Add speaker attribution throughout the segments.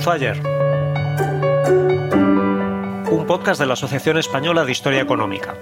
Speaker 1: Comenzó ayer. Un podcast de la Asociación Española de Historia Económica.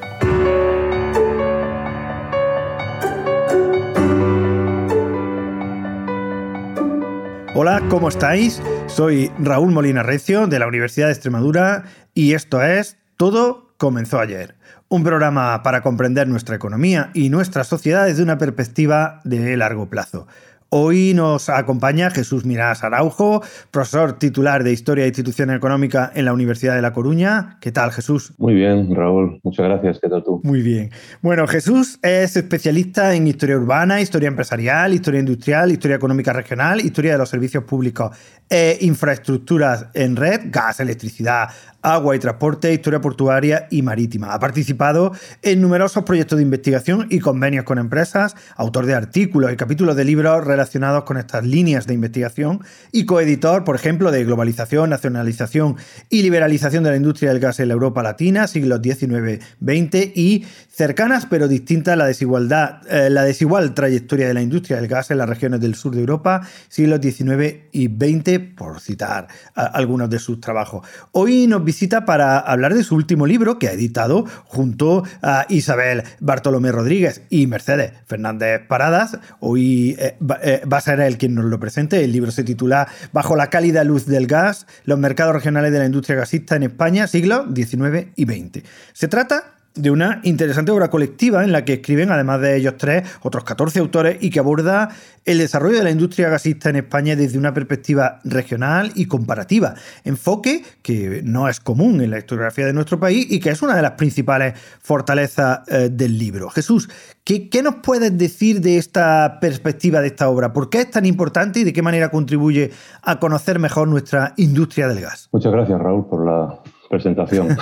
Speaker 2: Hola, ¿cómo estáis? Soy Raúl Molina Recio de la Universidad de Extremadura y esto es Todo comenzó ayer. Un programa para comprender nuestra economía y nuestra sociedad desde una perspectiva de largo plazo. Hoy nos acompaña Jesús Mirás Araujo, profesor titular de Historia e Institución Económica en la Universidad de La Coruña. ¿Qué tal, Jesús?
Speaker 3: Muy bien, Raúl. Muchas gracias. ¿Qué tal tú?
Speaker 2: Muy bien. Bueno, Jesús es especialista en historia urbana, historia empresarial, historia industrial, historia económica regional, historia de los servicios públicos e infraestructuras en red, gas, electricidad, agua y transporte, historia portuaria y marítima. Ha participado en numerosos proyectos de investigación y convenios con empresas, autor de artículos y capítulos de libros relacionados con estas líneas de investigación y coeditor, por ejemplo, de Globalización, Nacionalización y Liberalización de la Industria del Gas en la Europa Latina, siglos XIX-XX y cercanas pero distintas la desigualdad, eh, la desigual trayectoria de la industria del gas en las regiones del sur de Europa, siglos XIX y XX, por citar algunos de sus trabajos. Hoy nos visita para hablar de su último libro que ha editado junto a Isabel Bartolomé Rodríguez y Mercedes Fernández Paradas. Hoy eh, eh, va, a ser él quien nos lo presente. El libro se titula Bajo la cálida luz del gas, los mercados regionales de la industria gasista en España, siglos XIX y XX. Se trata de una interesante obra colectiva en la que escriben, además de ellos tres, otros 14 autores y que aborda el desarrollo de la industria gasista en España desde una perspectiva regional y comparativa. Enfoque que no es común en la historiografía de nuestro país y que es una de las principales fortalezas eh, del libro. Jesús, ¿qué, ¿qué nos puedes decir de esta perspectiva de esta obra? ¿Por qué es tan importante y de qué manera contribuye a conocer mejor nuestra industria del gas?
Speaker 3: Muchas gracias, Raúl, por la presentación.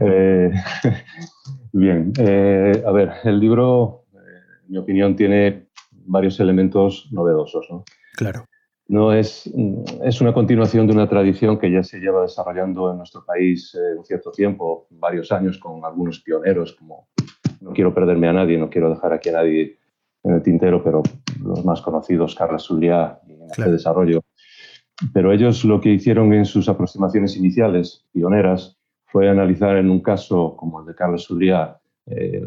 Speaker 3: Eh, bien, eh, a ver, el libro, eh, en mi opinión, tiene varios elementos novedosos. ¿no?
Speaker 2: Claro.
Speaker 3: No es, es una continuación de una tradición que ya se lleva desarrollando en nuestro país un cierto tiempo, varios años, con algunos pioneros, como no quiero perderme a nadie, no quiero dejar aquí a nadie en el tintero, pero los más conocidos, Carlos Zuliá y en este desarrollo, pero ellos lo que hicieron en sus aproximaciones iniciales, pioneras, fue analizar en un caso como el de Carlos Udría eh,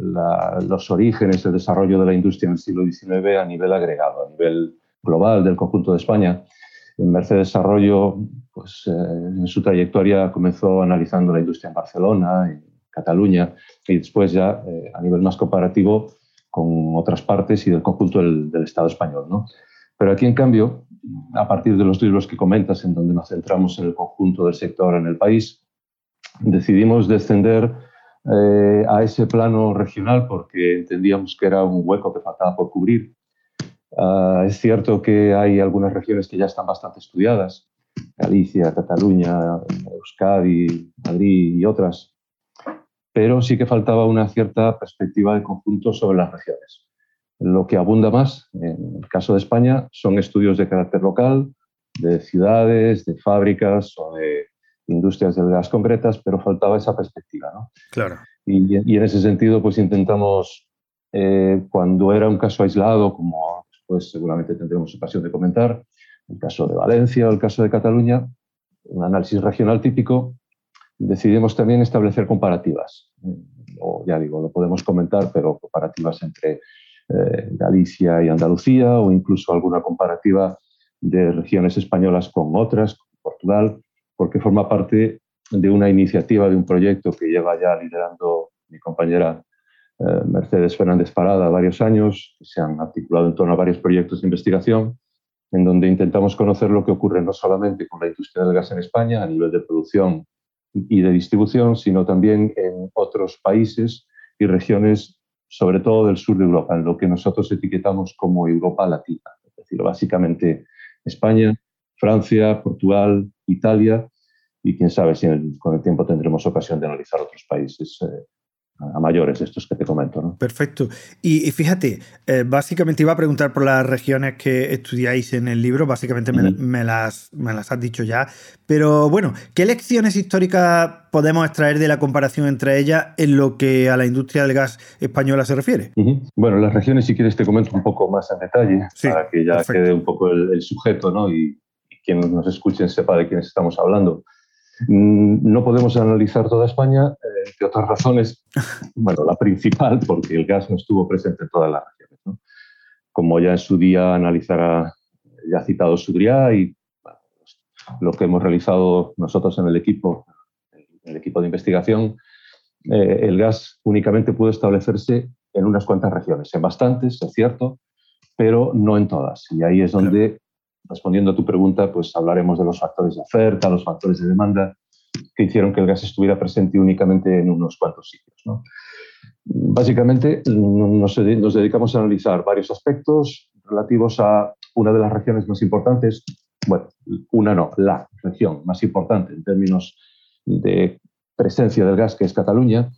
Speaker 3: los orígenes, el desarrollo de la industria en el siglo XIX a nivel agregado, a nivel global del conjunto de España. En Mercedes Desarrollo, pues, eh, en su trayectoria comenzó analizando la industria en Barcelona, en Cataluña, y después ya eh, a nivel más comparativo con otras partes y del conjunto del, del Estado español. ¿no? Pero aquí, en cambio, a partir de los libros que comentas, en donde nos centramos en el conjunto del sector en el país, decidimos descender eh, a ese plano regional porque entendíamos que era un hueco que faltaba por cubrir. Ah, es cierto que hay algunas regiones que ya están bastante estudiadas, Galicia, Cataluña, Euskadi, Madrid y otras, pero sí que faltaba una cierta perspectiva de conjunto sobre las regiones. Lo que abunda más, en el caso de España, son estudios de carácter local, de ciudades, de fábricas o de industrias del gas concretas, pero faltaba esa perspectiva. ¿no?
Speaker 2: Claro.
Speaker 3: Y, y, en ese sentido, pues intentamos, eh, cuando era un caso aislado, como después seguramente tendremos ocasión de comentar, el caso de Valencia o el caso de Cataluña, un análisis regional típico, decidimos también establecer comparativas. O ya digo, lo podemos comentar, pero comparativas entre eh, Galicia y Andalucía o incluso alguna comparativa de regiones españolas con otras, con Portugal, porque forma parte de una iniciativa, de un proyecto que lleva ya liderando mi compañera eh, Mercedes Fernández Parada varios años, que se han articulado en torno a varios proyectos de investigación, en donde intentamos conocer lo que ocurre no solamente con la industria del gas en España a nivel de producción y de distribución, sino también en otros países y regiones, sobre todo del sur de Europa, en lo que nosotros etiquetamos como Europa Latina, es decir, básicamente España, Francia, Portugal, Italia y quién sabe si con el tiempo tendremos ocasión de analizar otros países eh, a mayores, estos que te comento. ¿no?
Speaker 2: Perfecto. Y, fíjate, eh, básicamente iba a preguntar por las regiones que estudiáis en el libro, básicamente me, las, me las has dicho ya, pero bueno, ¿qué lecciones históricas podemos extraer de la comparación entre ellas en lo que a la industria del gas española se refiere?
Speaker 3: Bueno, las regiones, si quieres, te comento un poco más en detalle, para que ya quede un poco el, sujeto ¿no? y, y quien nos escuche sepa de quiénes estamos hablando. Mm, no podemos analizar toda España, eh, entre otras razones. Bueno, la principal, porque el gas no estuvo presente en todas las regiones. Como ya en su día analizará, ya ha citado Sudriá y lo que hemos realizado nosotros en el equipo, el equipo de investigación, eh, el gas únicamente pudo establecerse en unas cuantas regiones, en bastantes, es cierto, pero no en todas. Y ahí es donde respondiendo a tu pregunta, pues hablaremos de los factores de oferta, los factores de demanda que hicieron que el gas estuviera presente únicamente en unos cuantos sitios. Básicamente nos, dedicamos a analizar varios aspectos relativos a una de las regiones más importantes, bueno, una no, la región más importante en términos de presencia del gas, que es Cataluña,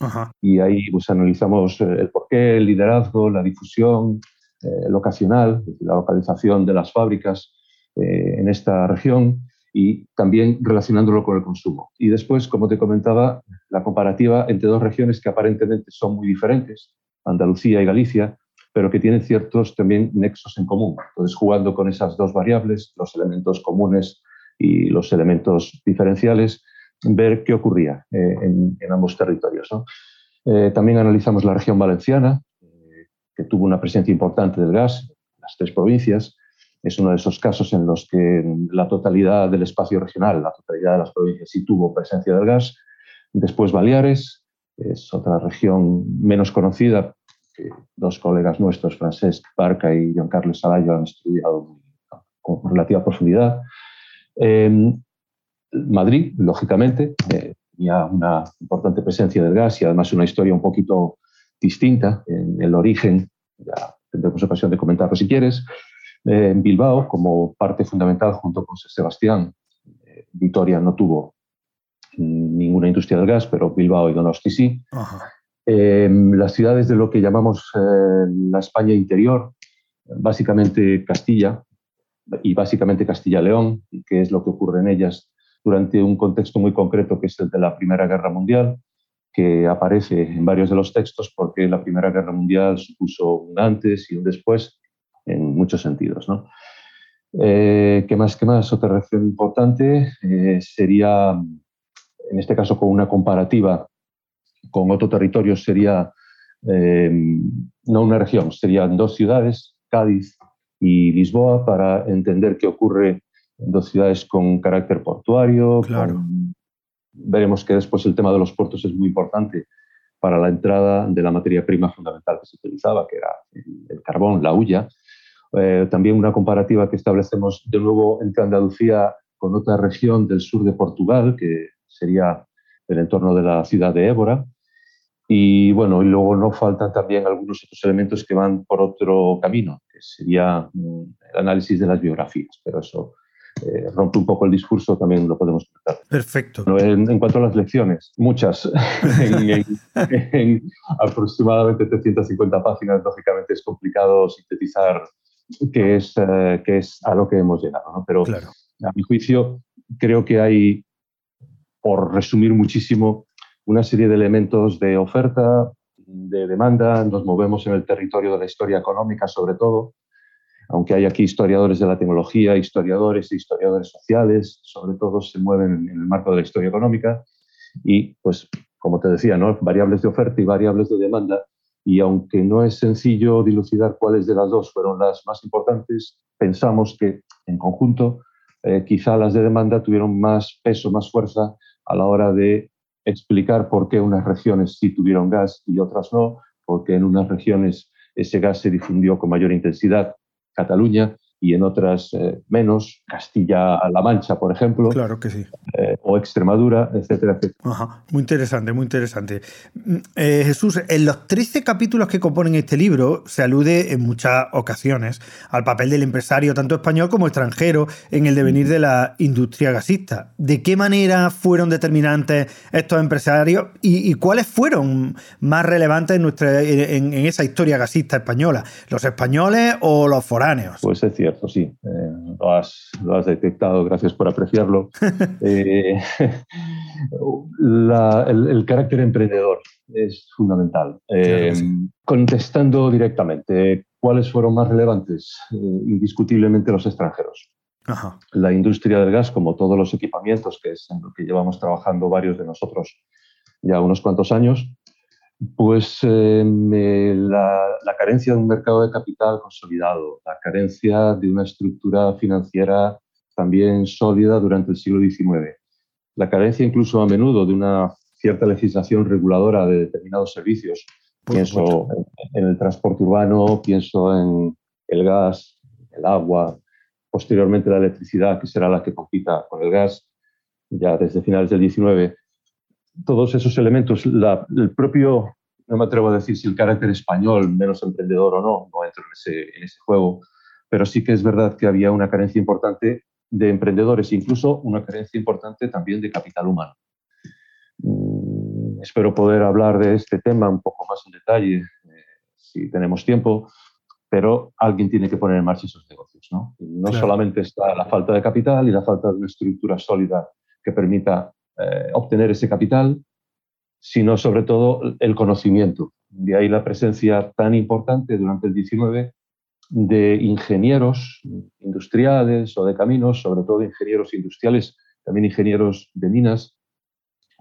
Speaker 3: y ahí pues, analizamos el porqué, el liderazgo, la difusión eh, locacional, la localización de las fábricas, eh, en esta región y también relacionándolo con el consumo. Y después, como te comentaba, la comparativa entre dos regiones que aparentemente son muy diferentes, Andalucía y Galicia, pero que tienen ciertos también nexos en común. Entonces, jugando con esas dos variables, los elementos comunes y los elementos diferenciales, ver qué ocurría eh, en, ambos territorios. Eh, también analizamos la región valenciana, que tuvo una presencia importante del gas, las tres provincias, es uno de esos casos en los que la totalidad del espacio regional, la totalidad de las provincias sí tuvo presencia del gas. Después Baleares, es otra región menos conocida, que dos colegas nuestros, Francesc Barca y Juan Carlos Salayo, han estudiado con relativa profundidad. Em, Madrid, lógicamente, eh, tenía una importante presencia del gas y además una historia un poquito distinta en el origen, ya tendremos ocasión de comentarlo si quieres, eh, en Bilbao como parte fundamental junto con Sebastián. Eh, Vitoria no tuvo ninguna industria del gas, pero Bilbao y Donosti sí. Eh, las ciudades de lo que llamamos la España interior, básicamente Castilla y básicamente Castilla-León, que es lo que ocurre en ellas durante un contexto muy concreto que es el de la Primera Guerra Mundial, que aparece en varios de los textos porque la Primera Guerra Mundial supuso un antes y un después en muchos sentidos. ¿no? Eh, ¿Qué más? ¿Qué más? Otra reacción importante eh, sería, en este caso, con una comparativa con otro territorio, sería eh, no una región, serían dos ciudades, Cádiz y Lisboa, para entender qué ocurre en dos ciudades con carácter portuario.
Speaker 2: Claro.
Speaker 3: veremos que después el tema de los puertos es muy importante para la entrada de la materia prima fundamental que se utilizaba, que era el, carbón, la hulla. Eh, también una comparativa que establecemos de nuevo entre Andalucía con otra región del sur de Portugal, que sería el entorno de la ciudad de Évora. Y bueno, y luego no faltan también algunos otros elementos que van por otro camino, que sería mm, el análisis de las biografías, pero eso eh, rompe un poco el discurso, también lo podemos comentar.
Speaker 2: Perfecto.
Speaker 3: En, cuanto a las lecciones, muchas, en, aproximadamente 350 páginas, lógicamente es complicado sintetizar qué es, eh, qué es a lo que hemos llegado, pero a mi juicio creo que hay, por resumir muchísimo, una serie de elementos de oferta, de demanda, nos movemos en el territorio de la historia económica sobre todo, aunque hay aquí historiadores de la tecnología, historiadores e historiadores sociales, sobre todo se mueven en el marco de la historia económica. Y, pues, como te decía, ¿no? variables de oferta y variables de demanda. Y aunque no es sencillo dilucidar cuáles de las dos fueron las más importantes, pensamos que en conjunto eh, quizá las de demanda tuvieron más peso, más fuerza a la hora de explicar por qué unas regiones sí tuvieron gas y otras no, porque en unas regiones ese gas se difundió con mayor intensidad. Cataluña y en otras eh, menos, Castilla-La Mancha, por ejemplo.
Speaker 2: Claro que sí.
Speaker 3: Eh, o Extremadura, etcétera, etcétera.
Speaker 2: Ajá. Muy interesante, muy interesante. Mm, eh, Jesús, en los 13 capítulos que componen este libro se alude en muchas ocasiones al papel del empresario, tanto español como extranjero, en el devenir de la industria gasista. ¿De qué manera fueron determinantes estos empresarios y, cuáles fueron más relevantes en, nuestra, en, en, esa historia gasista española? ¿Los españoles o los foráneos?
Speaker 3: Pues es cierto cierto, sí. Eh, lo, has, lo, has, detectado, gracias por apreciarlo. Eh, el, carácter emprendedor es fundamental. Eh, contestando directamente, ¿cuáles fueron más relevantes? indiscutiblemente los extranjeros. La industria del gas, como todos los equipamientos, que es en lo que llevamos trabajando varios de nosotros ya unos cuantos años, pues eh, la, carencia de un mercado de capital consolidado, la carencia de una estructura financiera también sólida durante el siglo XIX, la carencia incluso a menudo de una cierta legislación reguladora de determinados servicios. pienso en, el transporte urbano, pienso en el gas, el agua, posteriormente la electricidad, que será la que compita con el gas ya desde finales del XIX todos esos elementos, el propio, no me atrevo a decir si el carácter español, menos emprendedor o no, no entro en ese, juego, pero sí que es verdad que había una carencia importante de emprendedores, incluso una carencia importante también de capital humano. Mm, espero poder hablar de este tema un poco más en detalle eh, si tenemos tiempo, pero alguien tiene que poner en marcha esos negocios. No, no solamente está la falta de capital y la falta de una estructura sólida que permita eh, obtener ese capital, sino sobre todo el conocimiento. De ahí la presencia tan importante durante el 19 de ingenieros industriales o de caminos, sobre todo ingenieros industriales, también ingenieros de minas,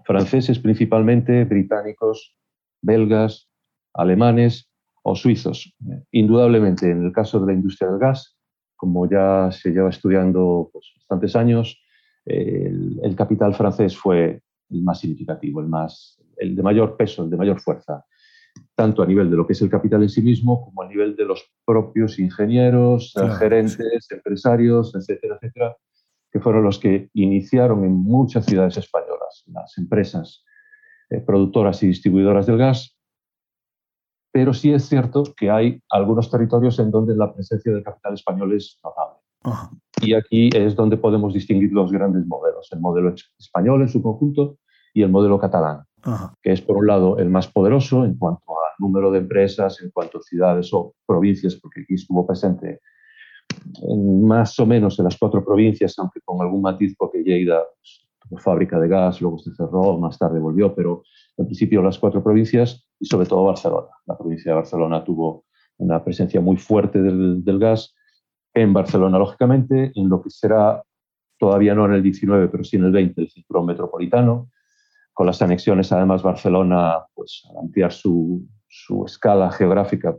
Speaker 3: franceses principalmente, británicos, belgas, alemanes o suizos. Indudablemente, en el caso de la industria del gas, como ya se lleva estudiando pues, bastantes años, el, capital francés fue el más significativo, el, más, el de mayor peso, el de mayor fuerza, tanto a nivel de lo que es el capital en sí mismo como a nivel de los propios ingenieros, gerentes, empresarios, etcétera, etcétera, que fueron los que iniciaron en muchas ciudades españolas las empresas eh, productoras y distribuidoras del gas. Pero sí es cierto que hay algunos territorios en donde la presencia del capital español es notable. Y aquí es donde podemos distinguir los grandes modelos, el modelo español en su conjunto y el modelo catalán, que es por un lado el más poderoso en cuanto al número de empresas, en cuanto a ciudades o provincias, porque aquí estuvo presente en más o menos en las cuatro provincias, aunque con algún matiz porque Lleida pues, fábrica de gas, luego se cerró, más tarde volvió, pero en principio las cuatro provincias y sobre todo Barcelona. La provincia de Barcelona tuvo una presencia muy fuerte del, del gas en Barcelona, lógicamente, en lo que será todavía no en el 19, pero sí en el 20, el cinturón metropolitano, con las anexiones, además Barcelona, pues al ampliar su, su escala geográfica,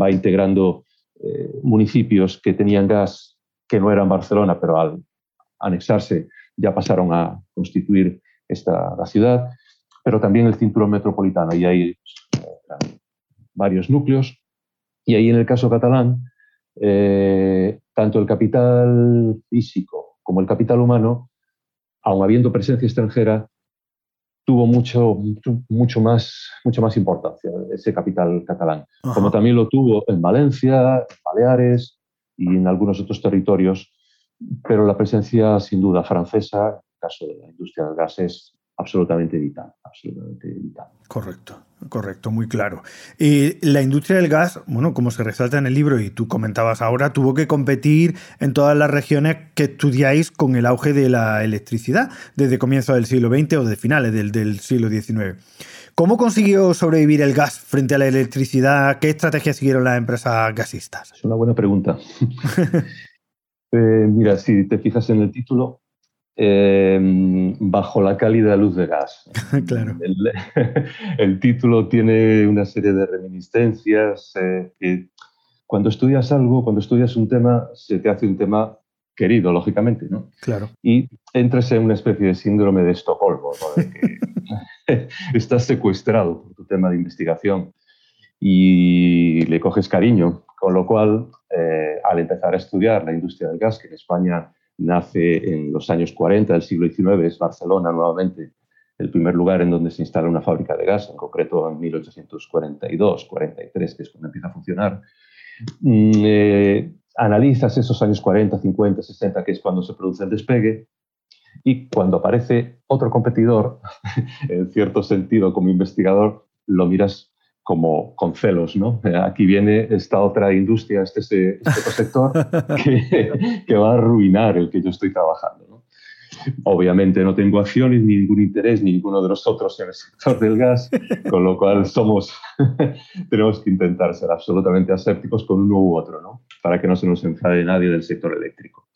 Speaker 3: va integrando eh, municipios que tenían gas que no eran Barcelona, pero al anexarse ya pasaron a constituir esta, la ciudad, pero también el cinturón metropolitano, y hay eh, varios núcleos, y ahí en el caso catalán, eh, tanto el capital físico como el capital humano, aun habiendo presencia extranjera, tuvo mucho, mucho, más, mucho más importancia ese capital catalán, como también lo tuvo en Valencia, en Baleares y en algunos otros territorios pero la presencia sin duda francesa, en el caso de la industria del gas, es absolutamente vital, absolutamente vital.
Speaker 2: Correcto, correcto, muy claro. Y la industria del gas, bueno, como se resalta en el libro y tú comentabas ahora, tuvo que competir en todas las regiones que estudiáis con el auge de la electricidad desde comienzos del siglo XX o de finales del, del siglo XIX. ¿Cómo consiguió sobrevivir el gas frente a la electricidad? ¿Qué estrategias siguieron las empresas gasistas?
Speaker 3: Es una buena pregunta. Eh, mira, si te fijas en el título, Em, bajo la cálida luz de gas.
Speaker 2: claro.
Speaker 3: El, título tiene una serie de reminiscencias eh, que cuando estudias algo, cuando estudias un tema, se te hace un tema querido, lógicamente, ¿no?
Speaker 2: Claro.
Speaker 3: Y entras en una especie de síndrome de Estocolmo, ¿no? que estás secuestrado por tu tema de investigación y le coges cariño, con lo cual, eh, al empezar a estudiar la industria del gas, que en España nace en los años 40 del siglo XIX, es Barcelona nuevamente el primer lugar en donde se instala una fábrica de gas, en concreto en 1842, 43, que es cuando empieza a funcionar. Mm, eh, analizas esos años 40, 50, 60, que es cuando se produce el despegue, y cuando aparece otro competidor, en cierto sentido como investigador, lo miras como con celos, ¿no? Aquí viene esta otra industria, este, este, otro sector que, va a arruinar el que yo estoy trabajando. ¿no? Obviamente no tengo acciones ni ningún interés ni ninguno de nosotros en el sector del gas, con lo cual somos, tenemos que intentar ser absolutamente asépticos con uno u otro, ¿no? Para que no se nos enfade nadie del sector eléctrico.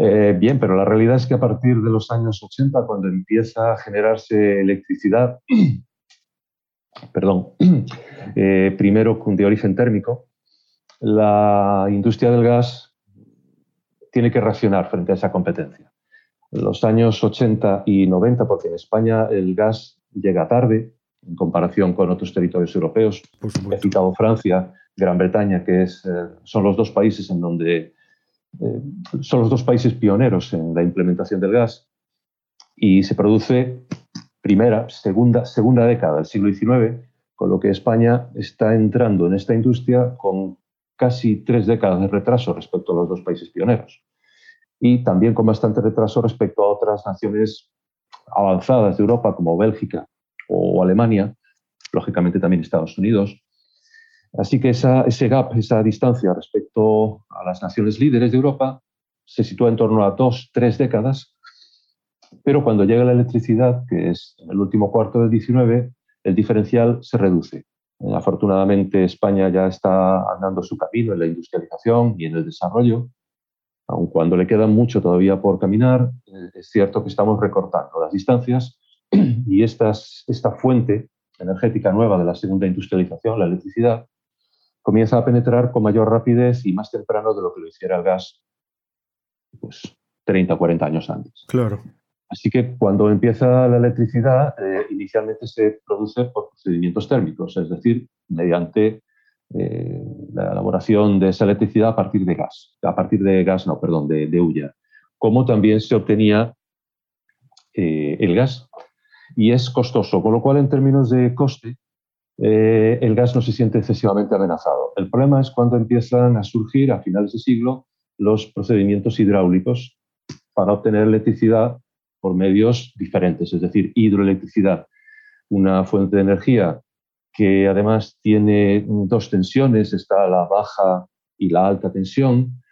Speaker 3: Eh, bien, pero la realidad es que a partir de los años 80, cuando empieza a generarse electricidad perdón, eh, primero de origen térmico, la industria del gas tiene que reaccionar frente a esa competencia. En los años 80 y 90, porque en España el gas llega tarde en comparación con otros territorios europeos. He citado Francia, Gran Bretaña, que es, eh, son los dos países en donde eh, son los dos países pioneros en la implementación del gas y se produce primera, segunda, segunda década del siglo XIX, con lo que España está entrando en esta industria con casi tres décadas de retraso respecto a los dos países pioneros. Y también con bastante retraso respecto a otras naciones avanzadas de Europa como Bélgica o Alemania, lógicamente también Estados Unidos. Así que ese gap, esa distancia respecto a las naciones líderes de Europa se sitúa en torno a dos, tres décadas pero cuando llega la electricidad, que es en el último cuarto del 19, el diferencial se reduce. Afortunadamente, España ya está andando su camino en la industrialización y en el desarrollo, aun cuando le queda mucho todavía por caminar, eh, es cierto que estamos recortando las distancias y esta fuente energética nueva de la segunda industrialización, la electricidad, comienza a penetrar con mayor rapidez y más temprano de lo que lo hiciera el gas pues, 30 o 40 años antes.
Speaker 2: Claro.
Speaker 3: Así que cuando empieza la electricidad, eh, inicialmente se produce por procedimientos térmicos, es decir, mediante eh, la elaboración de esa electricidad a partir de gas, a partir de gas, no, perdón, de, de hulla, como también se obtenía eh, el gas. Y es costoso, con lo cual en términos de coste, el gas no se siente excesivamente amenazado. El problema es cuando empiezan a surgir a finales de siglo los procedimientos hidráulicos para obtener electricidad por medios diferentes, es decir, hidroelectricidad, una fuente de energía que además tiene dos tensiones, está la baja y la alta tensión.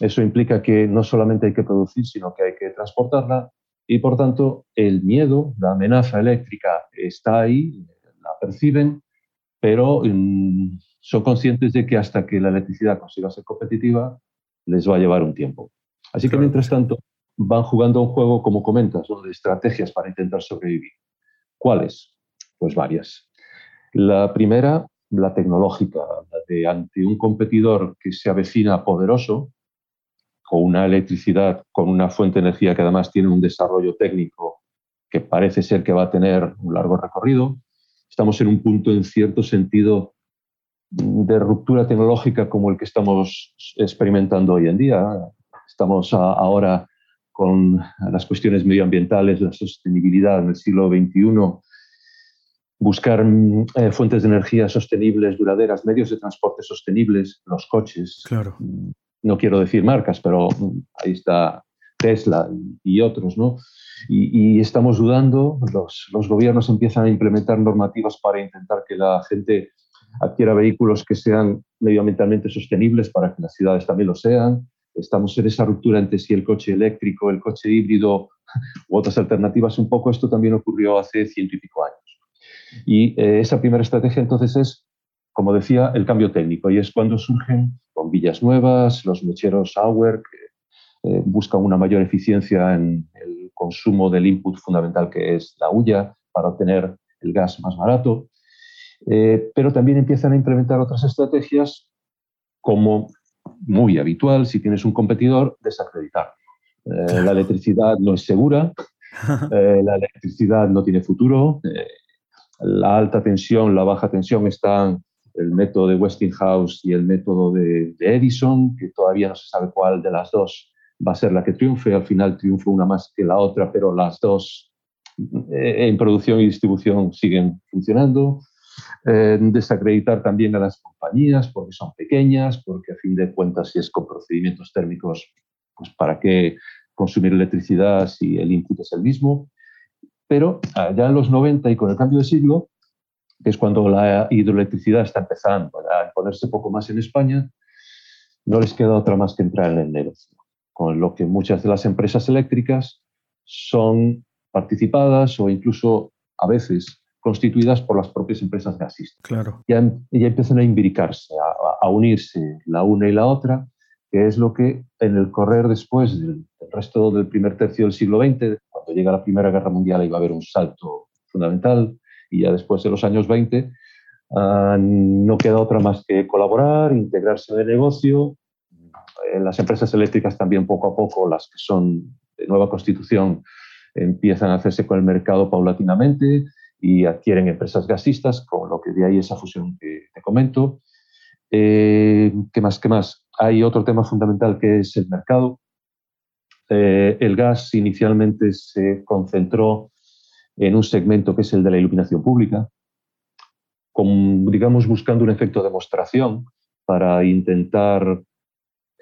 Speaker 3: Eso implica que no solamente hay que producir, sino que hay que transportarla y por tanto el miedo, la amenaza eléctrica está ahí, la perciben, pero mm, son conscientes de que hasta que la electricidad consiga ser competitiva les va a llevar un tiempo. Así que mientras tanto van jugando un juego, como comentas, de estrategias para intentar sobrevivir. ¿Cuáles? Pues varias. La primera, la tecnológica, la de ante un competidor que se avecina poderoso, con una electricidad, con una fuente de energía que además tiene un desarrollo técnico que parece ser que va a tener un largo recorrido. Estamos en un punto, en cierto sentido, de ruptura tecnológica como el que estamos experimentando hoy en día. Estamos ahora con las cuestiones medioambientales, la sostenibilidad en el siglo XXI, buscar mm, eh, fuentes de energía sostenibles, duraderas, medios de transporte sostenibles, los coches.
Speaker 2: Claro.
Speaker 3: Mm, no quiero decir marcas, pero ahí está Tesla y otros, ¿no? Y, estamos dudando, los, los, gobiernos empiezan a implementar normativas para intentar que la gente adquiera vehículos que sean medioambientalmente sostenibles para que las ciudades también lo sean. Estamos en esa ruptura entre si el coche eléctrico, el coche híbrido u otras alternativas. Un poco esto también ocurrió hace ciento y pico años. Y eh, esa primera estrategia entonces es, como decía, el cambio técnico. Y es cuando surgen bombillas nuevas, los mecheros Auer, que eh, buscan una mayor eficiencia en el consumo del input fundamental que es la hulla para obtener el gas más barato. Eh, pero también empiezan a implementar otras estrategias como muy habitual, si tienes un competidor, desacreditar. Eh, la electricidad no es segura, eh, la electricidad no tiene futuro, la alta tensión, la baja tensión están el método de Westinghouse y el método de, Edison, que todavía no se sabe cuál de las dos va a ser la que triunfe. Al final triunfa una más que la otra, pero las dos en producción y distribución siguen funcionando. Eh, desacreditar también a las compañías porque son pequeñas, porque a fin de cuentas si es con procedimientos térmicos, pues para qué consumir electricidad si el input es el mismo. Pero ya en los 90 y con el cambio de siglo, que es cuando la hidroelectricidad está empezando a ponerse poco más en España, no les queda otra más que entrar en el negocio. Con lo que muchas de las empresas eléctricas son participadas o incluso a veces constituidas por las propias empresas gasistas.
Speaker 2: Claro.
Speaker 3: Ya, ya empiezan a imbricarse, a, unirse la una y la otra, que es lo que en el correr después del, resto del primer tercio del siglo XX, cuando llega la Primera Guerra Mundial, iba a haber un salto fundamental, y ya después de los años 20, ah, no queda otra más que colaborar, integrarse en el negocio. En las empresas eléctricas también poco a poco, las que son de nueva constitución, empiezan a hacerse con el mercado paulatinamente y adquieren empresas gasistas, con lo que de ahí esa fusión que te comento. Eh, ¿Qué más? ¿Qué más? Hay otro tema fundamental que es el mercado. Eh, el gas inicialmente se concentró en un segmento que es el de la iluminación pública, con, digamos, buscando un efecto de demostración para intentar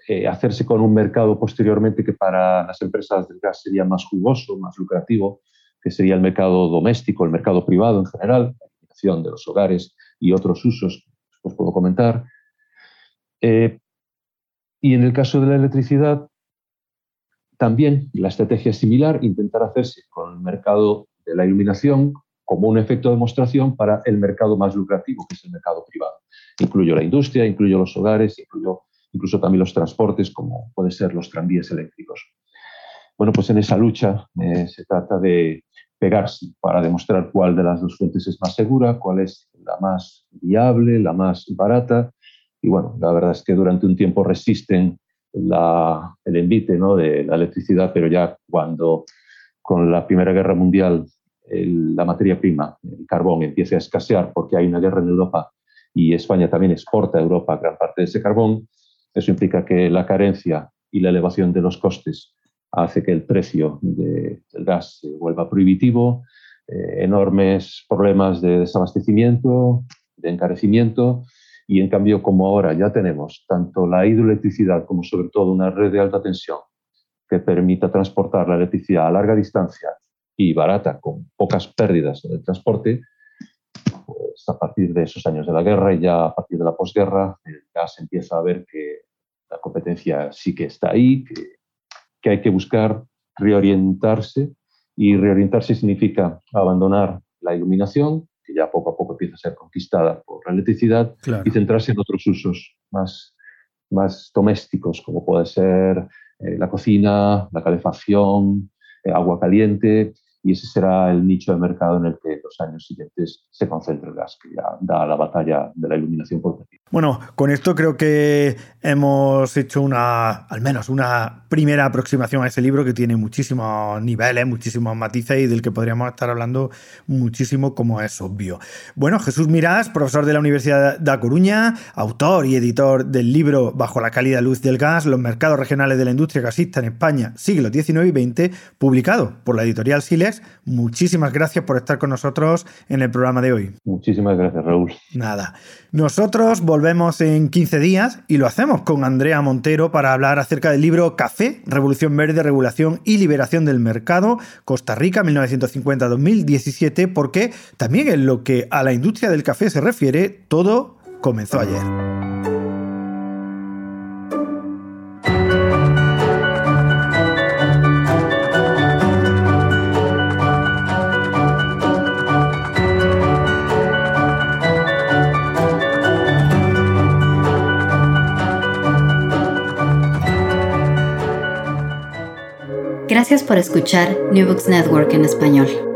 Speaker 3: eh, hacerse con un mercado posteriormente que para las empresas del gas sería más jugoso, más lucrativo, que sería el mercado doméstico, el mercado privado en general, la iluminación de los hogares y otros usos, os puedo comentar. Eh, y en el caso de la electricidad, también la estrategia es similar, intentar hacerse con el mercado de la iluminación como un efecto de demostración para el mercado más lucrativo, que es el mercado privado. Incluyo la industria, incluyo los hogares, incluyo incluso también los transportes, como pueden ser los tranvías eléctricos. Bueno, pues en esa lucha eh, se trata de pegarse para demostrar cuál de las dos fuentes es más segura, cuál es la más viable, la más barata. Y bueno, la verdad es que durante un tiempo resisten el envite ¿no? de la electricidad, pero ya cuando con la Primera Guerra Mundial la materia prima, el carbón, empieza a escasear porque hay una guerra en Europa y España también exporta a Europa gran parte de ese carbón, eso implica que la carencia y la elevación de los costes hace que el precio del gas se vuelva prohibitivo, eh, enormes problemas de desabastecimiento, de encarecimiento, y en cambio como ahora ya tenemos tanto la hidroelectricidad como sobre todo una red de alta tensión que permita transportar la electricidad a larga distancia y barata, con pocas pérdidas en el transporte, pues a partir de esos años de la guerra y ya a partir de la posguerra, el gas empieza a ver que la competencia sí que está ahí, que que hay que buscar reorientarse y reorientarse significa abandonar la iluminación, que ya poco a poco empieza a ser conquistada por la electricidad, y centrarse en otros usos más, más domésticos, como puede ser eh, la cocina, la calefacción, eh, agua caliente, y ese será el nicho de mercado en el que los años siguientes se concentre el gas, que ya da la batalla de la iluminación portátil.
Speaker 2: Bueno, con esto creo que hemos hecho una, al menos una primera aproximación a ese libro que tiene muchísimos niveles, muchísimos matices y del que podríamos estar hablando muchísimo, como es obvio. Bueno, Jesús Mirás, profesor de la Universidad de A Coruña, autor y editor del libro Bajo la cálida luz del gas, los mercados regionales de la industria gasista en España, siglos XIX y XX, publicado por la editorial Silex. Muchísimas gracias por estar con nosotros en el programa de hoy.
Speaker 3: Muchísimas gracias, Raúl.
Speaker 2: Nada. Nosotros volvemos volvemos en 15 días y lo hacemos con Andrea Montero para hablar acerca del libro Café, Revolución Verde, Regulación y Liberación del Mercado, Costa Rica 1950-2017, porque también en lo que a la industria del café se refiere, todo comenzó ayer.
Speaker 4: Gracias por escuchar New Books Network en español.